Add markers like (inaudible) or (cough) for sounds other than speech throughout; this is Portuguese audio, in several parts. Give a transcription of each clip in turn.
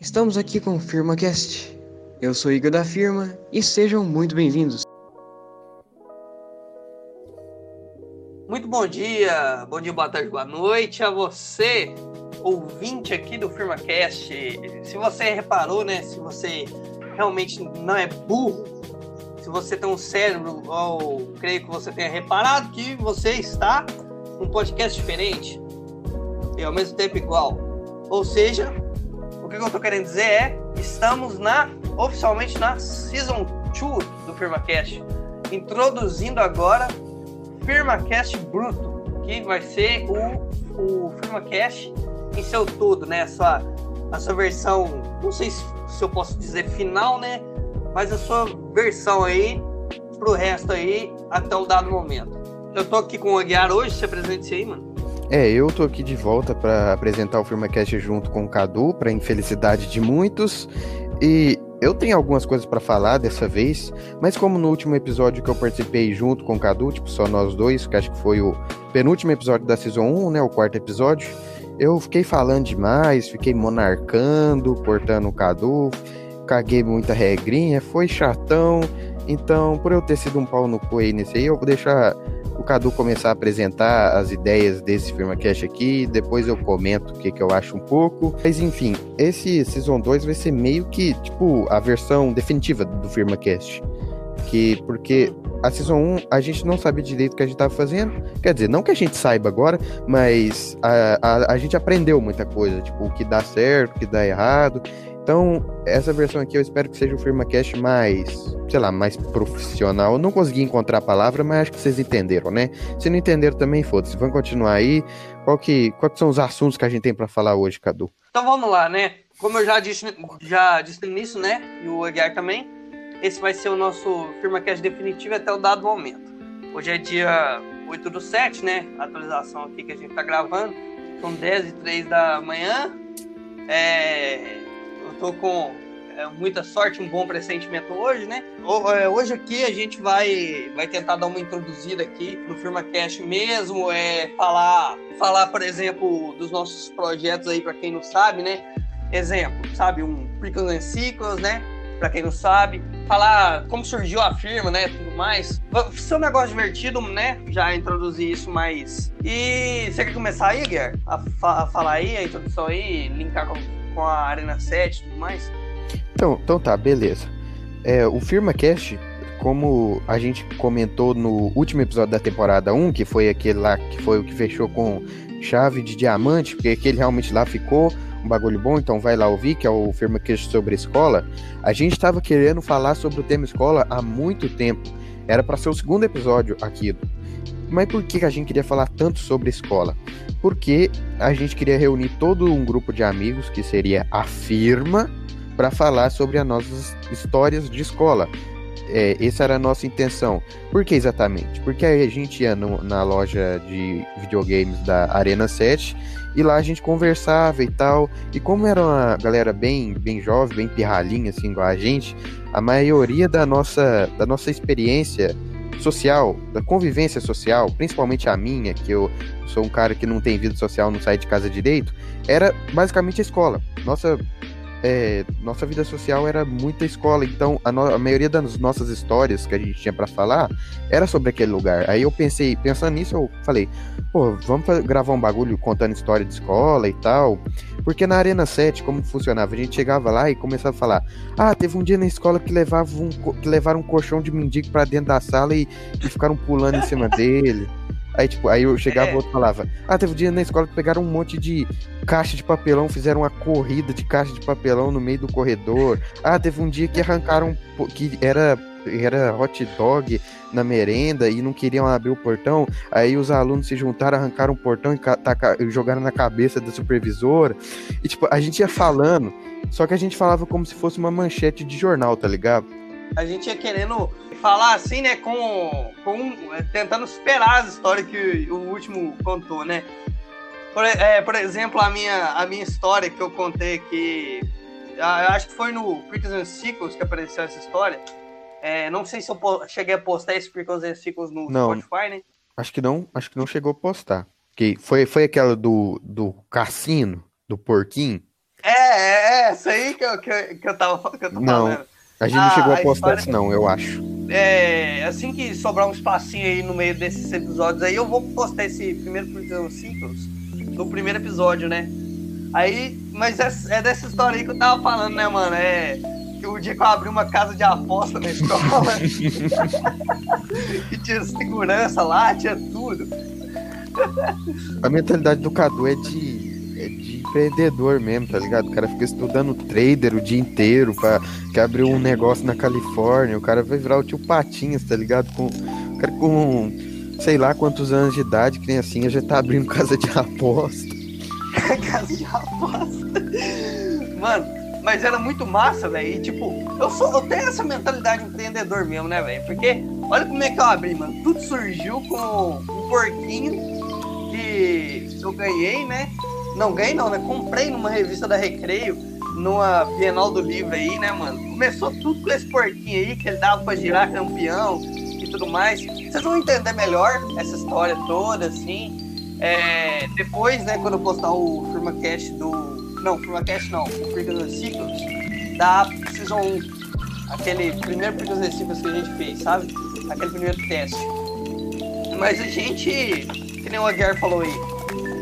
Estamos aqui com o FirmaCast. Eu sou Igor da Firma e sejam muito bem-vindos. Muito bom dia, bom dia, boa tarde, boa noite a você, ouvinte aqui do FirmaCast. Se você reparou, né, se você realmente não é burro, se você tem um cérebro, ou creio que você tenha reparado que você está num podcast diferente e ao mesmo tempo igual. Ou seja, que eu estou querendo dizer é, estamos na oficialmente na Season 2 do FirmaCast, introduzindo agora FirmaCast Bruto, que vai ser o, o FirmaCast em seu todo, né? A sua, a sua versão, não sei se, se eu posso dizer final, né? Mas a sua versão aí pro resto aí até um dado momento. Eu tô aqui com o Aguiar hoje, se apresente aí, mano. É, eu tô aqui de volta para apresentar o FirmaCast junto com o Cadu, para infelicidade de muitos. E eu tenho algumas coisas para falar dessa vez, mas como no último episódio que eu participei junto com o Cadu, tipo, só nós dois, que acho que foi o penúltimo episódio da Season 1, né, o quarto episódio, eu fiquei falando demais, fiquei monarcando, cortando o Cadu, caguei muita regrinha, foi chatão, então, por eu ter sido um pau no cu aí nesse aí, eu vou deixar o Cadu começar a apresentar as ideias desse FirmaCast aqui, depois eu comento o que, que eu acho um pouco. Mas enfim, esse Season 2 vai ser meio que, tipo, a versão definitiva do FirmaCast. Que, porque a Season 1 a gente não sabia direito o que a gente estava fazendo. Quer dizer, não que a gente saiba agora, mas a, a, a gente aprendeu muita coisa, tipo, o que dá certo, o que dá errado. Então, essa versão aqui eu espero que seja um FirmaCast mais, sei lá, mais profissional. Eu não consegui encontrar a palavra, mas acho que vocês entenderam, né? Se não entenderam também, foda-se. Vamos continuar aí. Qual que, quais são os assuntos que a gente tem para falar hoje, Cadu? Então vamos lá, né? Como eu já disse, já disse no início, né? E o Aguiar também. Esse vai ser o nosso FirmaCast definitivo até o dado momento. Hoje é dia 8 do 7, né? A atualização aqui que a gente tá gravando. São 10 e 3 da manhã. É tô com é, muita sorte, um bom pressentimento hoje, né? É, hoje aqui a gente vai, vai tentar dar uma introduzida aqui no FirmaCast mesmo, é falar, falar, por exemplo, dos nossos projetos aí para quem não sabe, né? Exemplo, sabe, um Prickles and Sequels, né? Para quem não sabe, falar como surgiu a firma, né, tudo mais. Ser um negócio divertido, né? Já introduzi isso, mas e você quer começar aí? A, fa a falar aí a introdução aí, linkar com com a Arena 7 e tudo mais? Então, então tá, beleza. É, o FirmaCast, como a gente comentou no último episódio da temporada 1, que foi aquele lá que foi o que fechou com chave de diamante, porque aquele realmente lá ficou um bagulho bom, então vai lá ouvir, que é o FirmaCast sobre escola. A gente estava querendo falar sobre o tema escola há muito tempo. Era para ser o segundo episódio aqui. Mas por que a gente queria falar tanto sobre escola? Porque a gente queria reunir todo um grupo de amigos, que seria a firma, para falar sobre as nossas histórias de escola. É, essa era a nossa intenção. Por que exatamente? Porque a gente ia no, na loja de videogames da Arena 7 e lá a gente conversava e tal. E como era uma galera bem, bem jovem, bem pirralhinha, assim, igual a gente, a maioria da nossa, da nossa experiência social, da convivência social, principalmente a minha, que eu sou um cara que não tem vida social, não sai de casa direito, era basicamente a escola. Nossa é, nossa vida social era muita escola, então a, no, a maioria das nossas histórias que a gente tinha para falar era sobre aquele lugar. Aí eu pensei, pensando nisso, eu falei, pô, vamos gravar um bagulho contando história de escola e tal. Porque na Arena 7, como funcionava? A gente chegava lá e começava a falar: Ah, teve um dia na escola que, levava um, que levaram um colchão de mendigo para dentro da sala e, e ficaram pulando em cima dele. Aí, tipo, aí eu chegava e é. outro falava: Ah, teve um dia na escola que pegaram um monte de caixa de papelão, fizeram uma corrida de caixa de papelão no meio do corredor. Ah, teve um dia que arrancaram que era era hot dog na merenda e não queriam abrir o portão. Aí os alunos se juntaram, arrancaram o portão e jogaram na cabeça da supervisora. E tipo, a gente ia falando, só que a gente falava como se fosse uma manchete de jornal, tá ligado? A gente ia querendo falar assim, né, com, com é, tentando superar as histórias que o último contou, né? Por, é, por exemplo, a minha, a minha história que eu contei que acho que foi no Prickles and Sequels que apareceu essa história. É, não sei se eu cheguei a postar esse Prickles and Sequels no não, Spotify, né? Acho que não, acho que não chegou a postar. Que foi, foi aquela do, do cassino, do porquinho. É, é, é essa aí que eu, que eu, que eu tava que eu tô Não. falando. A gente não Ah, chegou a a postar história- isso, não, eu acho. É, assim que sobrar um espacinho aí no meio desses episódios aí, eu vou postar esse primeiro Prison Sequels no primeiro episódio, né? Aí, mas é, é dessa história aí que eu tava falando, né, mano? É que o dia que eu abri uma casa de aposta na escola, que (laughs) tinha segurança lá, tinha tudo. A mentalidade do Cadu é de empreendedor mesmo, tá ligado? O cara fica estudando trader o dia inteiro pra que abriu um negócio na Califórnia. O cara vai virar o tio Patinhas, tá ligado? Com, cara com sei lá quantos anos de idade, nem assim, já tá abrindo (laughs) casa de aposta. (laughs) casa de aposta. Mano, mas era muito massa, velho. E tipo, eu, sou, eu tenho essa mentalidade empreendedor mesmo, né, velho? Porque olha como é que eu abri, mano. Tudo surgiu com um porquinho que eu ganhei, né? Não ganhei não, né? Comprei numa revista da Recreio, numa Bienal do Livro aí, né, mano? Começou tudo com esse porquinho aí, que ele dava pra girar campeão e tudo mais. Vocês vão entender melhor essa história toda, assim. É, depois, né, quando eu postar o FirmaCast do. Não, FirmaCast não, o Frequency Cycles, da Season 1. Aquele primeiro Frequency Cycles que a gente fez, sabe? Aquele primeiro teste. Mas a gente, que nem o Aguiar falou aí,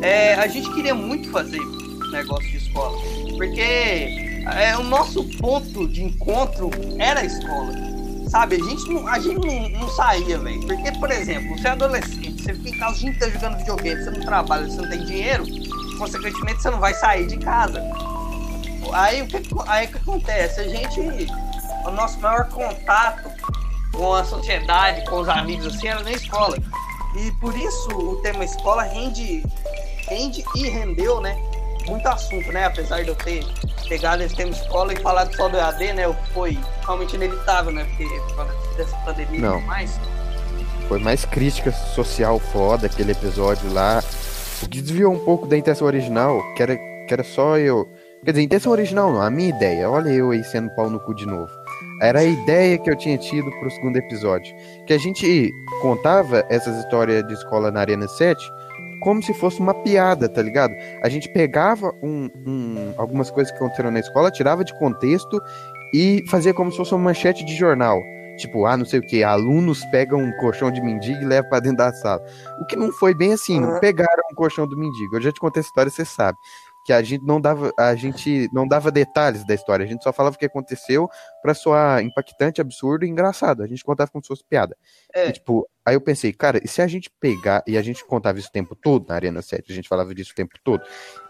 é, a gente queria muito fazer negócio de escola. Porque é, o nosso ponto de encontro era a escola. Sabe, a gente não, a gente não, não saía, velho. Porque, por exemplo, você é adolescente, você fica em casa o dia inteiro jogando videogame, você não trabalha, você não tem dinheiro, consequentemente você não vai sair de casa. Aí o que, aí, o que acontece? A gente. O nosso maior contato com a sociedade, com os amigos, assim, era na escola. E por isso o tema escola rende, rende e rendeu, né? Muito assunto, né? Apesar de eu ter pegado esse tema escola e falado só do EAD, né? Foi realmente inevitável, né? Porque por causa dessa pandemia e Não. tudo mais. Foi mais crítica social foda aquele episódio lá. O que desviou um pouco da intenção original, que era, que era só eu. Quer dizer, intenção original não, a minha ideia. Olha eu aí sendo pau no cu de novo. Era a ideia que eu tinha tido pro segundo episódio. Que a gente contava essas histórias de escola na Arena 7 como se fosse uma piada, tá ligado? A gente pegava um- um- algumas coisas que aconteceram na escola, tirava de contexto e fazia como se fosse uma manchete de jornal. Tipo, ah, não sei o que, alunos pegam um colchão de mendigo e levam pra dentro da sala. O que não foi bem assim, não pegaram um colchão do mendigo. Eu já te contei essa história, você sabe. Que a gente não dava, a gente não dava detalhes da história, a gente só falava o que aconteceu pra soar impactante, absurdo e engraçado. A gente contava como se fosse piada. É. E, tipo, aí eu pensei, cara, e se a gente pegar, e a gente contava isso o tempo todo na Arena 7, a gente falava disso o tempo todo.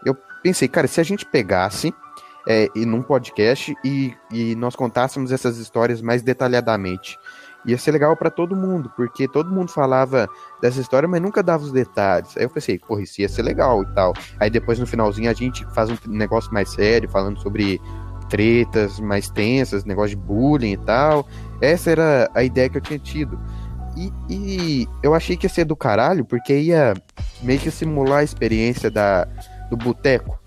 Eu pensei, cara, se a gente pegasse é, e num podcast e, e nós contássemos essas histórias mais detalhadamente. Ia ser legal pra todo mundo, porque todo mundo falava dessa história, mas nunca dava os detalhes. Aí eu pensei, porra, isso ia ser legal e tal. Aí depois no finalzinho a gente faz um negócio mais sério, falando sobre tretas mais tensas, negócio de bullying e tal. Essa era a ideia que eu tinha tido. E, e eu achei que ia ser do caralho, porque ia meio que simular a experiência da, do boteco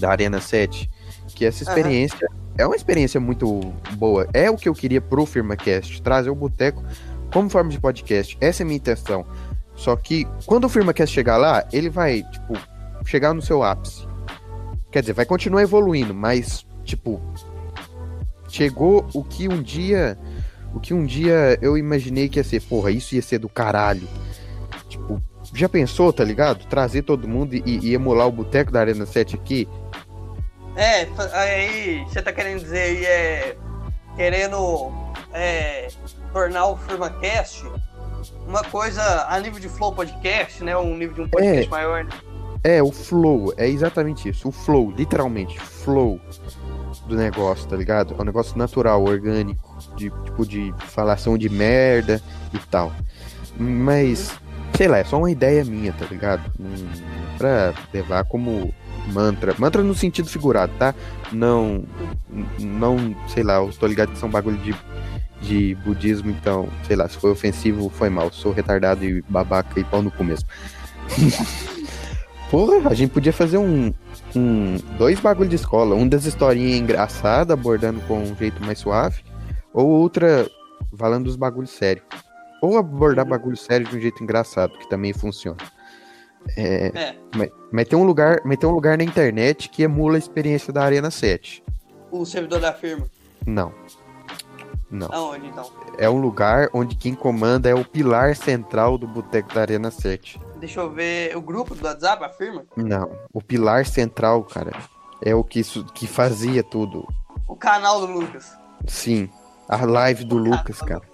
da Arena 7. Que essa experiência é uma experiência muito boa. É o que eu queria pro FirmaCast, trazer o boteco como forma de podcast. Essa é a minha intenção. Só que quando o FirmaCast chegar lá, ele vai, tipo, chegar no seu ápice. Quer dizer, vai continuar evoluindo, mas, tipo, chegou o que um dia. O que um dia eu imaginei que ia ser, porra, isso ia ser do caralho. Tipo, já pensou, tá ligado? Trazer todo mundo e, e emular o boteco da Arena 7 aqui. É, aí você tá querendo dizer aí, é. Querendo é, tornar o FirmaCast uma coisa a nível de Flow Podcast, né? Um nível de um podcast maior. né? É, o flow, é exatamente isso. O flow, literalmente, flow do negócio, tá ligado? É um negócio natural, orgânico, de tipo de falação de merda e tal. Mas, sei lá, é só uma ideia minha, tá ligado? Pra levar como mantra. Mantra no sentido figurado, tá? Não, não, sei lá, eu tô ligado que são bagulho de, de budismo, então, sei lá, se foi ofensivo, foi mal. Sou retardado e babaca e pau no cu mesmo. (laughs) Porra, a gente podia fazer um, um dois bagulho de escola, um das historinhas engraçadas, abordando com um jeito mais suave, ou outra falando dos bagulhos sérios. Ou abordar bagulho sério de um jeito engraçado, que também funciona. É, é. Mas, mas, tem um lugar, mas tem um lugar na internet que emula a experiência da Arena 7. O servidor da firma? Não. Não. Aonde então? É um lugar onde quem comanda é o pilar central do Boteco da Arena 7. Deixa eu ver. O grupo do WhatsApp, a firma? Não. O pilar central, cara, é o que, que fazia tudo. O canal do Lucas. Sim. A live do o Lucas, canal. cara.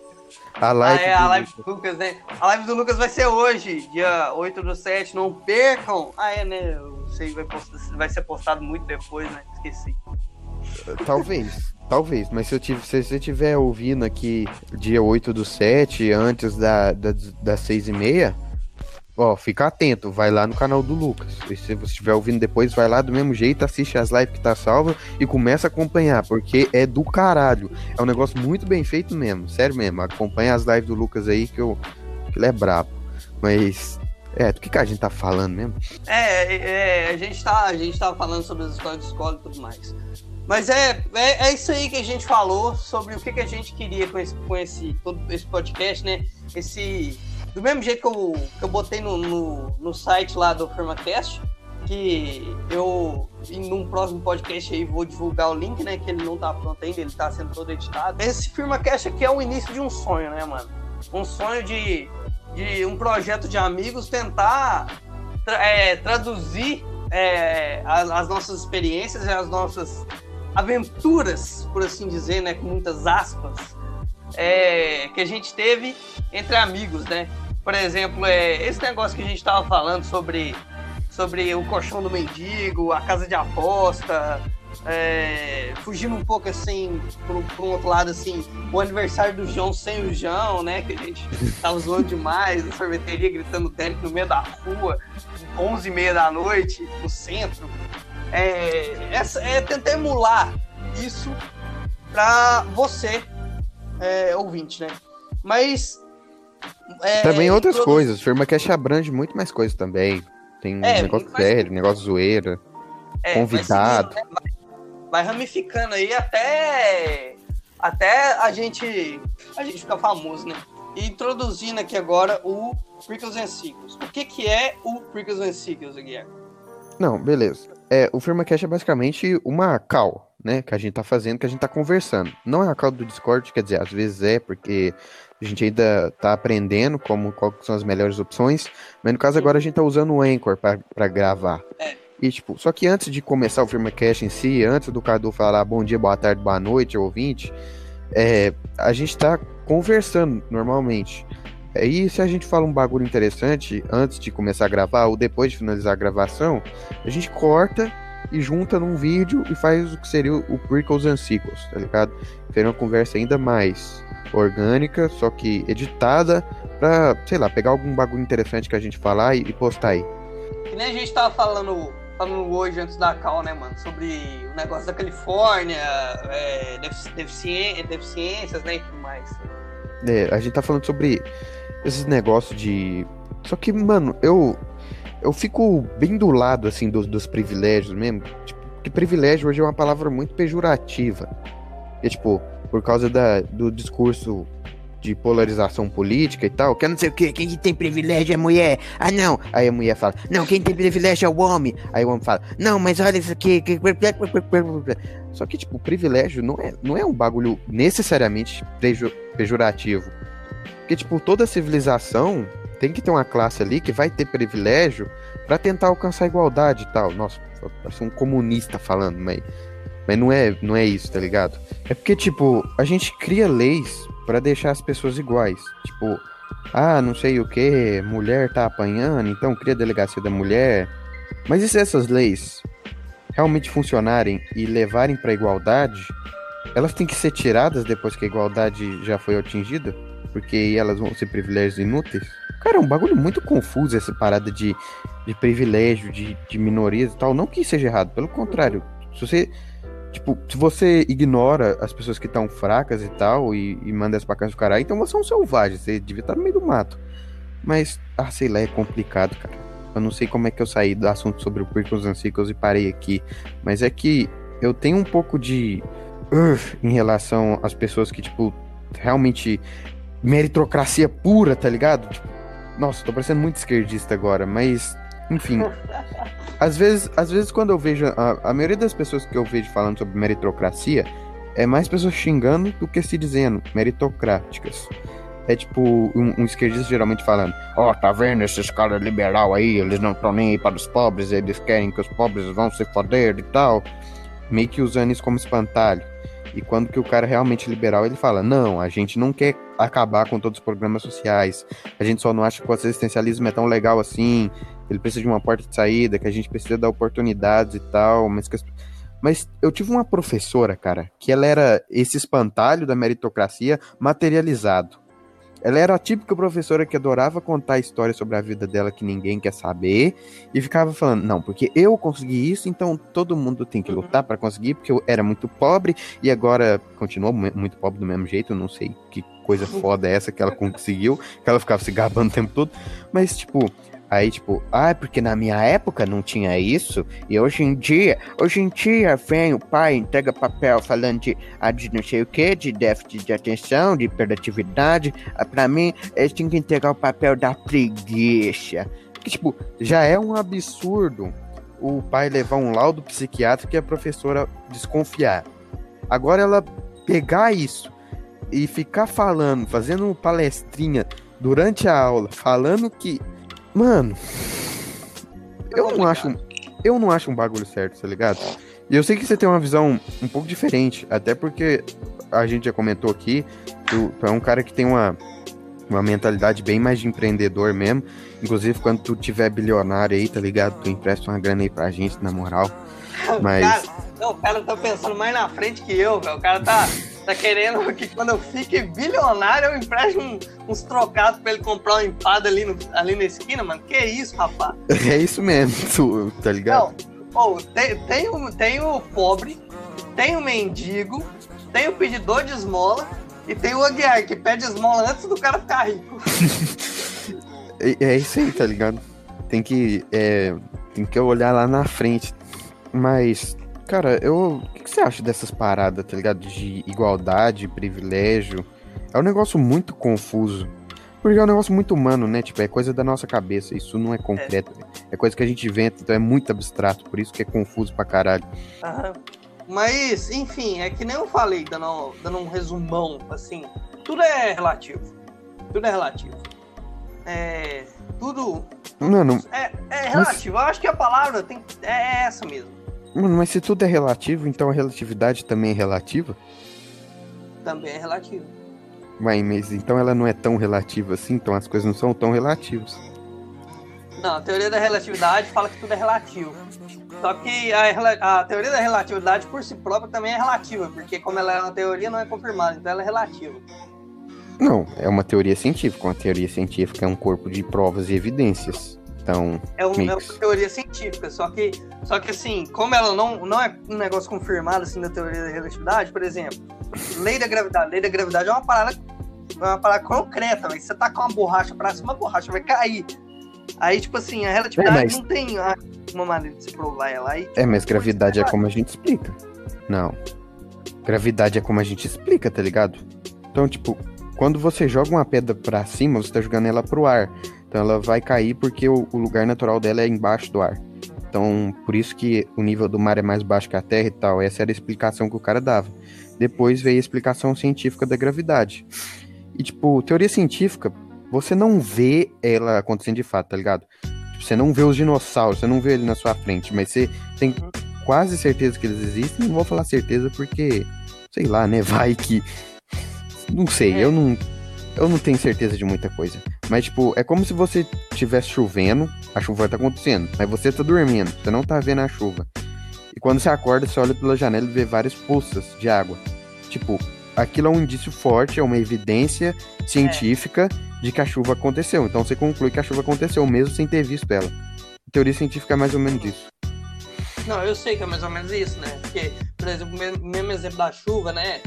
A live, ah, é, a live do Lucas, né? A live do Lucas vai ser hoje, dia 8 do 7. Não percam! Ah, é, né? Eu sei, vai, postar, vai ser postado muito depois, né? Esqueci. Talvez, talvez, mas se, eu tiver, se você estiver ouvindo aqui dia 8 do 7, antes da, da, das 6 e meia, ó, fica atento, vai lá no canal do Lucas. E se você estiver ouvindo depois, vai lá do mesmo jeito, assiste as lives que tá salva e começa a acompanhar, porque é do caralho. É um negócio muito bem feito mesmo, sério mesmo. Acompanha as lives do Lucas aí que, eu, que ele é brabo. Mas é, do que, que a gente tá falando mesmo? É, é, a gente tá, a gente tá falando sobre as histórias de escola e tudo mais. Mas é, é, é, isso aí que a gente falou sobre o que, que a gente queria com esse, com esse, todo esse podcast, né? Esse. Do mesmo jeito que eu, que eu botei no, no, no site lá do FirmaCast, que eu, em um próximo podcast aí, vou divulgar o link, né? Que ele não tá pronto ainda, ele tá sendo todo editado. Esse FirmaCast aqui é o início de um sonho, né, mano? Um sonho de, de um projeto de amigos tentar tra é, traduzir é, as, as nossas experiências e as nossas aventuras, por assim dizer, né, com muitas aspas, é, que a gente teve entre amigos, né? Por exemplo, é, esse negócio que a gente estava falando sobre, sobre o colchão do mendigo, a casa de aposta, é, fugindo um pouco assim, para um outro lado, assim, o aniversário do João sem o João, né? Que a gente tava zoando demais, na sorveteria, gritando técnico no meio da rua, 11 e meia da noite, no centro é, essa, é tentar emular isso para você, é, ouvinte, né? Mas. É, também outras todos... coisas. Firma Cash abrange muito mais coisas também. Tem é, negócio sério, negócio zoeira, é, convidado. Vai, né? vai, ramificando aí até. Até a gente. A gente ficar famoso, né? E introduzindo aqui agora o Prickles and Sequels. O que, que é o Prickles and Sequels, Guilherme? Não, beleza. É, o FirmaCast é basicamente uma call, né? Que a gente tá fazendo, que a gente tá conversando. Não é a call do Discord, quer dizer, às vezes é, porque a gente ainda tá aprendendo como quais são as melhores opções. Mas no caso agora a gente tá usando o Anchor para gravar. É. E, tipo, só que antes de começar o FirmaCast em si, antes do Cadu falar bom dia, boa tarde, boa noite, ouvinte, é, a gente tá conversando normalmente. E se a gente fala um bagulho interessante antes de começar a gravar ou depois de finalizar a gravação, a gente corta e junta num vídeo e faz o que seria o Prequels and Sequels, tá ligado? Seria uma conversa ainda mais orgânica, só que editada pra, sei lá, pegar algum bagulho interessante que a gente falar e, e postar aí. Que nem a gente tava falando, falando hoje antes da cal, né, mano? Sobre o negócio da Califórnia, é, deficiências, né, e tudo mais. É, a gente tá falando sobre esses negócios de. Só que, mano, eu. Eu fico bem do lado, assim, dos, dos privilégios mesmo. Tipo, que privilégio hoje é uma palavra muito pejorativa. E, tipo, por causa da, do discurso de polarização política e tal, que eu não sei o que, quem tem privilégio é mulher. Ah, não. Aí a mulher fala, não, quem tem privilégio é o homem. Aí o homem fala, não, mas olha isso aqui. Só que, tipo, privilégio não é, não é um bagulho necessariamente pejorativo. Porque, tipo, toda civilização tem que ter uma classe ali que vai ter privilégio para tentar alcançar a igualdade e tal. Nossa, parece um comunista falando, mas, mas não, é, não é isso, tá ligado? É porque, tipo, a gente cria leis para deixar as pessoas iguais. Tipo, ah, não sei o que, mulher tá apanhando, então cria a delegacia da mulher. Mas e se essas leis realmente funcionarem e levarem para igualdade, elas têm que ser tiradas depois que a igualdade já foi atingida? porque elas vão ser privilégios inúteis. Cara, é um bagulho muito confuso essa parada de, de privilégio, de, de minorias e tal. Não que seja errado, pelo contrário. Se você, tipo, se você ignora as pessoas que estão fracas e tal e, e manda as pra casa do caralho, então você é um selvagem, você devia estar no meio do mato. Mas, ah, sei lá, é complicado, cara. Eu não sei como é que eu saí do assunto sobre o Prickles and e parei aqui, mas é que eu tenho um pouco de uh, em relação às pessoas que, tipo, realmente meritocracia pura, tá ligado? Tipo, nossa, tô parecendo muito esquerdista agora, mas Enfim. às vezes, às vezes quando eu vejo. A, a maioria das pessoas que eu vejo falando sobre meritocracia é mais pessoas xingando do que se dizendo meritocráticas. É tipo um, um esquerdista geralmente falando: Ó, oh, tá vendo esses caras liberal aí? Eles não estão nem aí para os pobres, eles querem que os pobres vão se foder e tal. Meio que usando isso como espantalho. E quando que o cara é realmente liberal, ele fala: não, a gente não quer acabar com todos os programas sociais. A gente só não acha que o assistencialismo é tão legal assim. Ele precisa de uma porta de saída, que a gente precisa dar oportunidades e tal. Mas, que... mas eu tive uma professora, cara, que ela era esse espantalho da meritocracia materializado. Ela era a típica professora que adorava contar histórias sobre a vida dela que ninguém quer saber e ficava falando: não, porque eu consegui isso, então todo mundo tem que lutar para conseguir, porque eu era muito pobre e agora continuou muito pobre do mesmo jeito. não sei que coisa (laughs) foda é essa que ela conseguiu, que ela ficava se gabando o tempo todo, mas tipo, Aí, tipo, ah, porque na minha época não tinha isso, e hoje em dia, hoje em dia vem o pai, entrega papel falando de, ah, de não sei o que, de déficit de atenção, de hiperatividade. Ah, pra mim, eles tinham que entregar o papel da preguiça. Que, tipo, já é um absurdo o pai levar um laudo psiquiátrico e a professora desconfiar. Agora ela pegar isso e ficar falando, fazendo palestrinha durante a aula, falando que Mano, eu não acho. Eu não acho um bagulho certo, tá ligado? E eu sei que você tem uma visão um pouco diferente, até porque a gente já comentou aqui, tu, tu é um cara que tem uma, uma mentalidade bem mais de empreendedor mesmo. Inclusive, quando tu tiver bilionário aí, tá ligado? Tu empresta uma grana aí pra gente, na moral. Mas. Cara, não, o cara tá pensando mais na frente que eu, velho. O cara tá tá querendo que quando eu fique bilionário eu empreste um, uns trocados pra ele comprar uma empada ali, no, ali na esquina, mano. Que isso, rapaz? É isso mesmo, tá ligado? Não, oh, tem, tem, o, tem o pobre, tem o mendigo, tem o pedidor de esmola e tem o Aguiar, que pede esmola antes do cara ficar rico. (laughs) é, é, isso aí, tá ligado? Tem que, é, tem que olhar lá na frente. Mas Cara, eu. Você acha dessas paradas, tá ligado? De igualdade, privilégio. É um negócio muito confuso. Porque é um negócio muito humano, né? Tipo, é coisa da nossa cabeça. Isso não é concreto. É, é coisa que a gente inventa, então é muito abstrato. Por isso que é confuso pra caralho. Mas, enfim, é que nem eu falei, dando, dando um resumão, assim. Tudo é relativo. Tudo é relativo. É. Tudo. Mano. É, é relativo. Mas... Eu acho que a palavra tem, é essa mesmo. Mano, mas se tudo é relativo, então a relatividade também é relativa? Também é relativa. Mas, mas então ela não é tão relativa assim, então as coisas não são tão relativas. Não, a teoria da relatividade fala que tudo é relativo. Só que a, a teoria da relatividade por si própria também é relativa, porque como ela é uma teoria, não é confirmada, então ela é relativa. Não, é uma teoria científica. Uma teoria científica é um corpo de provas e evidências. Então, é, um, é, uma teoria científica, só que, só que assim, como ela não, não é um negócio confirmado assim da teoria da relatividade, por exemplo, lei da gravidade, lei da gravidade é uma parada, é uma parada concreta, mas você tá com uma borracha pra cima, a borracha vai cair. Aí, tipo assim, a relatividade é, mas... não tem uma maneira de se provar ela. Aí, tipo, é, mas gravidade é como a gente explica. Não. Gravidade é como a gente explica, tá ligado? Então, tipo, quando você joga uma pedra pra cima, você tá jogando ela pro ar. Então ela vai cair porque o, o, lugar natural dela é embaixo do ar. Então, por isso que o nível do mar é mais baixo que a Terra e tal. Essa era a explicação que o cara dava. Depois veio a explicação científica da gravidade. E, tipo, teoria científica, você não vê ela acontecendo de fato, tá ligado? Tipo, você não vê os dinossauros, você não vê ele na sua frente, mas você tem quase certeza que eles existem. Não vou falar certeza porque, sei lá, né? (laughs) Vai que. Não sei, eu não eu não tenho certeza de muita coisa. Mas, tipo, é como se você estivesse chovendo, a chuva tá acontecendo, mas você tá dormindo, você não tá vendo a chuva. E quando você acorda, você olha pela janela e vê várias poças de água. Tipo, aquilo é um indício forte, é uma evidência científica é. de que a chuva aconteceu. Então você conclui que a chuva aconteceu mesmo sem ter visto ela. A teoria científica é mais ou menos isso. Não, eu sei que é mais ou menos isso, né? Porque, por exemplo, o mesmo exemplo da chuva, né?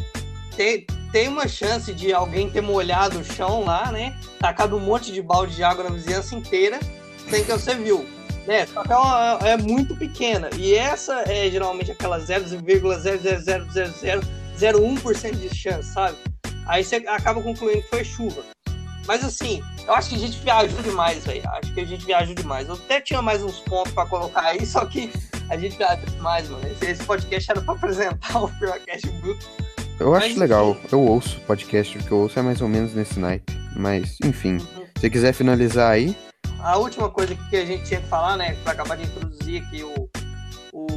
Tem, tem uma chance de alguém ter molhado o chão lá, né? Tacado um monte de balde de água na vizinhança inteira, sem que você viu. Né? Só que é, uma, é muito pequena. E essa é geralmente aquela 0,00001% de chance, sabe? Aí você acaba concluindo que foi chuva. Mas assim, eu acho que a gente viajou demais, velho. Acho que a gente viajou demais. Eu até tinha mais uns pontos pra colocar aí, só que a gente viajou demais, mano. Esse, podcast era pra apresentar (laughs) o Firmacast Bruto. Eu acho Mas, legal. enfim. Eu ouço podcast, o que eu ouço é mais ou menos nesse naipe. Mas, enfim. Uhum. Se você quiser finalizar aí, A última coisa que a gente tinha que falar, né, para acabar de introduzir aqui o, o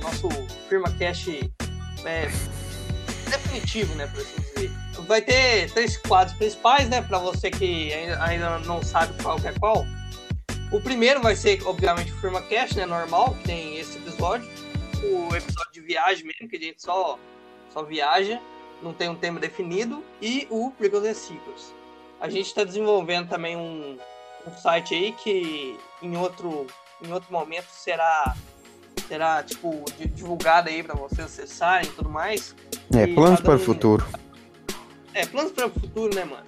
nosso FirmaCast é, definitivo, né, por assim dizer. Vai ter três quadros principais, né, para você que ainda- não sabe qual que é qual. O primeiro vai ser, obviamente, o FirmaCast, né, normal, que tem esse episódio. O episódio de viagem mesmo, que a gente só, só viaja, não tem um tema definido. E o Prequels and Sequels. A gente está desenvolvendo também um, um site aí que em outro, em outro momento será, será tipo, di- divulgado aí para vocês acessarem e tudo mais. é, E planos tá para o futuro. É, planos para o futuro, né, mano?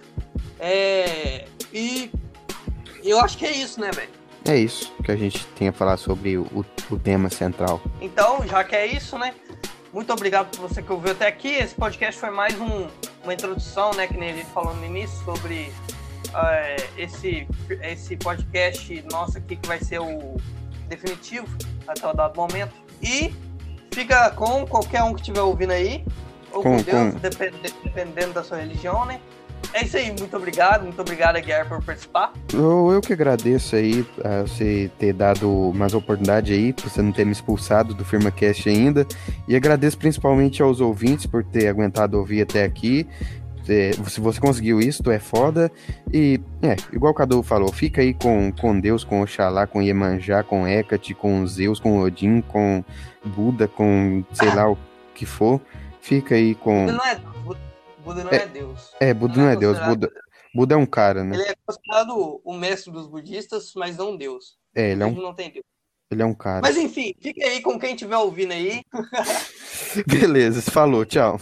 É, e eu acho que é isso, né, velho? É isso que a gente tem a falar sobre o, o tema central. Então, já que é isso, né? Muito obrigado por você que ouviu até aqui. Esse podcast foi mais um- uma introdução, né? Que nem a gente falou no início, sobre é, esse, esse podcast nosso aqui, que vai ser o definitivo até o dado momento. E fica com qualquer um que estiver ouvindo aí, ou com, Com- Deus, depende- dependendo da sua religião, né? É isso aí, muito obrigado, muito obrigado, Guiar, por participar. Eu, eu que agradeço aí a você ter dado mais oportunidade aí, por você não ter me expulsado do FirmaCast ainda. E agradeço principalmente aos ouvintes por ter aguentado ouvir até aqui. É, se você conseguiu isso, tu é foda. E, é, igual o Cadu falou, fica aí com, com Deus, com Oxalá, com Iemanjá, com Hecate, com Zeus, com Odin, com Buda, com sei lá o que for. Fica aí com. Não é Buda- não é, Deus. É, Buda não é Deus, considerado- Buda, Buda é um cara, né? Ele é considerado o mestre dos budistas, mas não Deus. É, ele é um, não tem Deus. ele é um cara. Mas enfim, fique aí com quem estiver ouvindo aí. (laughs) Beleza, falou, tchau.